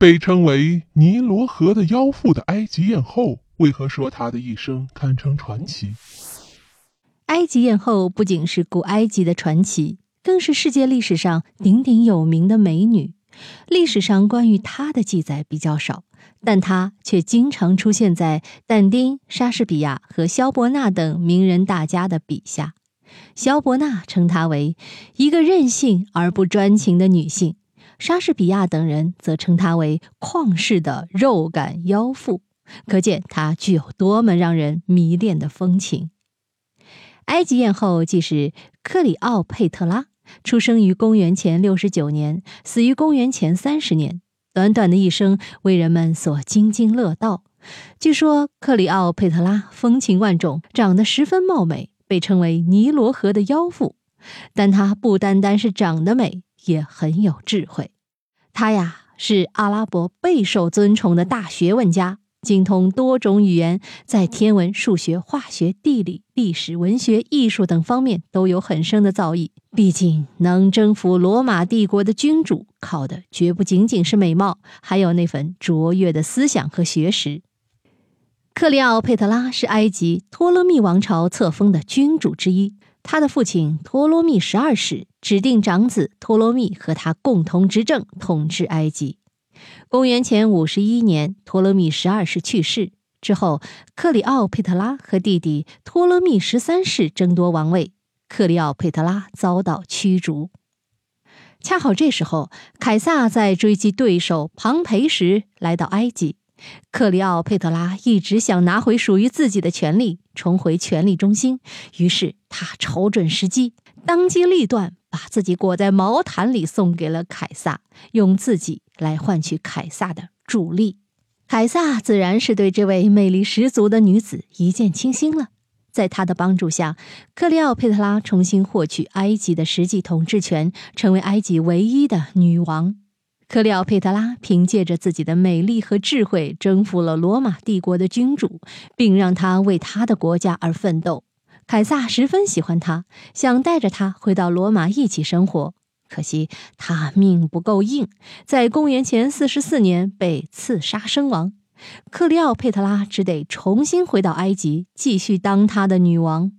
被称为尼罗河的妖妇的埃及艳后，为何说她的一生堪称传奇？埃及艳后不仅是古埃及的传奇，更是世界历史上鼎鼎有名的美女。历史上关于她的记载比较少，但她却经常出现在但丁、莎士比亚和萧伯纳等名人大家的笔下。萧伯纳称她为一个任性而不专情的女性，莎士比亚等人则称她为旷世的肉感妖妇。可见她具有多么让人迷恋的风情。埃及艳后即是克里奥佩特拉。出生于公元前六十九年，死于公元前三十年。短短的一生为人们所津津乐道。据说克里奥佩特拉风情万种，长得十分貌美，被称为尼罗河的妖妇。但她不单单是长得美，也很有智慧。他呀，是阿拉伯备受尊崇的大学问家。精通多种语言，在天文、数学、化学、地理、历史、文学、艺术等方面都有很深的造诣。毕竟，能征服罗马帝国的君主，靠的绝不仅仅是美貌，还有那份卓越的思想和学识。克里奥佩特拉是埃及托勒密王朝册封的君主之一，他的父亲托罗密十二世指定长子托罗密和他共同执政，统治埃及。公元前五十一年，托勒密十二世去世之后，克里奥佩特拉和弟弟托勒密十三世争夺王位，克里奥佩特拉遭到驱逐。恰好这时候，凯撒在追击对手庞培时来到埃及，克里奥佩特拉一直想拿回属于自己的权利，重回权力中心，于是他瞅准时机，当机立断。把自己裹在毛毯里送给了凯撒，用自己来换取凯撒的助力。凯撒自然是对这位魅力十足的女子一见倾心了。在他的帮助下，克里奥佩特拉重新获取埃及的实际统治权，成为埃及唯一的女王。克里奥佩特拉凭借着自己的美丽和智慧，征服了罗马帝国的君主，并让他为他的国家而奋斗。凯撒十分喜欢他，想带着他回到罗马一起生活。可惜他命不够硬，在公元前四十四年被刺杀身亡。克里奥佩特拉只得重新回到埃及，继续当他的女王。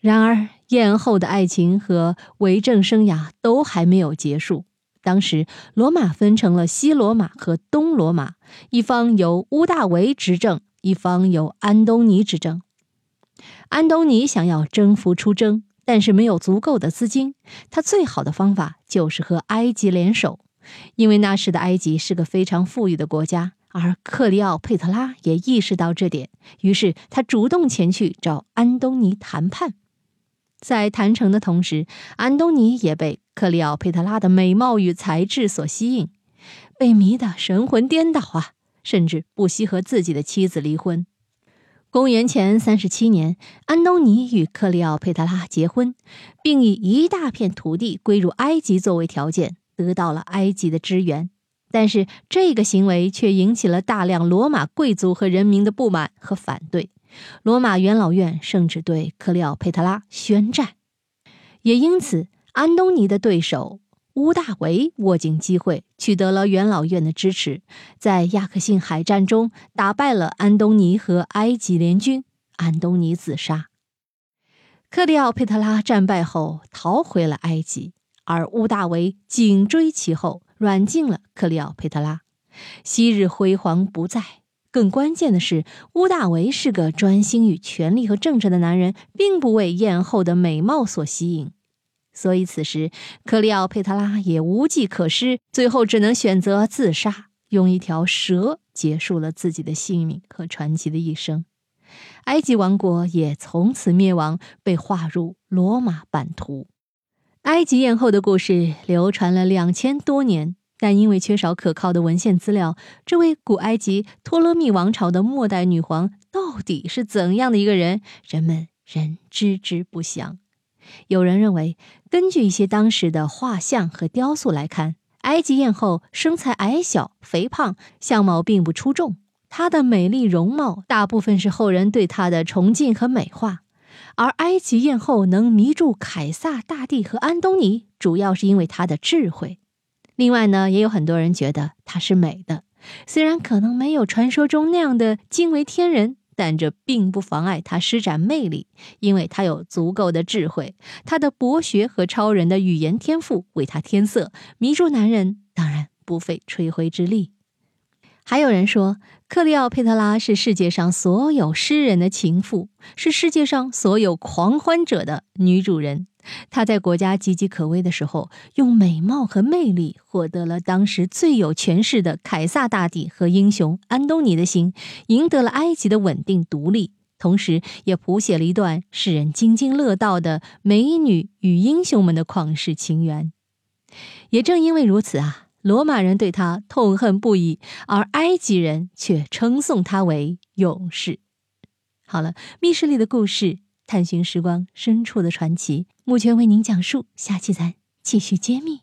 然而，艳后的爱情和为政生涯都还没有结束。当时，罗马分成了西罗马和东罗马，一方由屋大维执政，一方由安东尼执政。安东尼想要征服出征，但是没有足够的资金。他最好的方法就是和埃及联手，因为那时的埃及是个非常富裕的国家。而克里奥佩特拉也意识到这点，于是他主动前去找安东尼谈判。在谈成的同时，安东尼也被克里奥佩特拉的美貌与才智所吸引，被迷得神魂颠倒啊，甚至不惜和自己的妻子离婚。公元前三十七年，安东尼与克里奥佩特拉结婚，并以一大片土地归入埃及作为条件，得到了埃及的支援。但是，这个行为却引起了大量罗马贵族和人民的不满和反对。罗马元老院甚至对克里奥佩特拉宣战。也因此，安东尼的对手。乌大维握紧机会，取得了元老院的支持，在亚克辛海战中打败了安东尼和埃及联军。安东尼自杀，克里奥佩特拉战败后逃回了埃及，而乌大维紧追其后，软禁了克里奥佩特拉。昔日辉煌不再，更关键的是，乌大维是个专心于权力和政治的男人，并不为艳后的美貌所吸引。所以，此时克里奥佩特拉也无计可施，最后只能选择自杀，用一条蛇结束了自己的性命和传奇的一生。埃及王国也从此灭亡，被划入罗马版图。埃及艳后的故事流传了两千多年，但因为缺少可靠的文献资料，这位古埃及托勒密王朝的末代女皇到底是怎样的一个人，人们仍知之不详。有人认为，根据一些当时的画像和雕塑来看，埃及艳后身材矮小、肥胖，相貌并不出众。她的美丽容貌大部分是后人对她的崇敬和美化。而埃及艳后能迷住凯撒大帝和安东尼，主要是因为她的智慧。另外呢，也有很多人觉得她是美的，虽然可能没有传说中那样的惊为天人，但这并不妨碍她施展魅力，因为她有足够的智慧，她的博学和超人的语言天赋为她添色，迷住男人当然不费吹灰之力。还有人说，克利奥佩特拉是世界上所有诗人的情妇，是世界上所有狂欢者的女主人。她在国家岌岌可危的时候，用美貌和魅力获得了当时最有权势的凯撒大帝和英雄安东尼的心，赢得了埃及的稳定独立，同时也谱写了一段使人津津乐道的美女与英雄们的旷世情缘。也正因为如此啊。罗马人对他痛恨不已，而埃及人却称颂他为勇士。好了，密室里的故事，探寻时光深处的传奇，目前为您讲述，下期咱继续揭秘。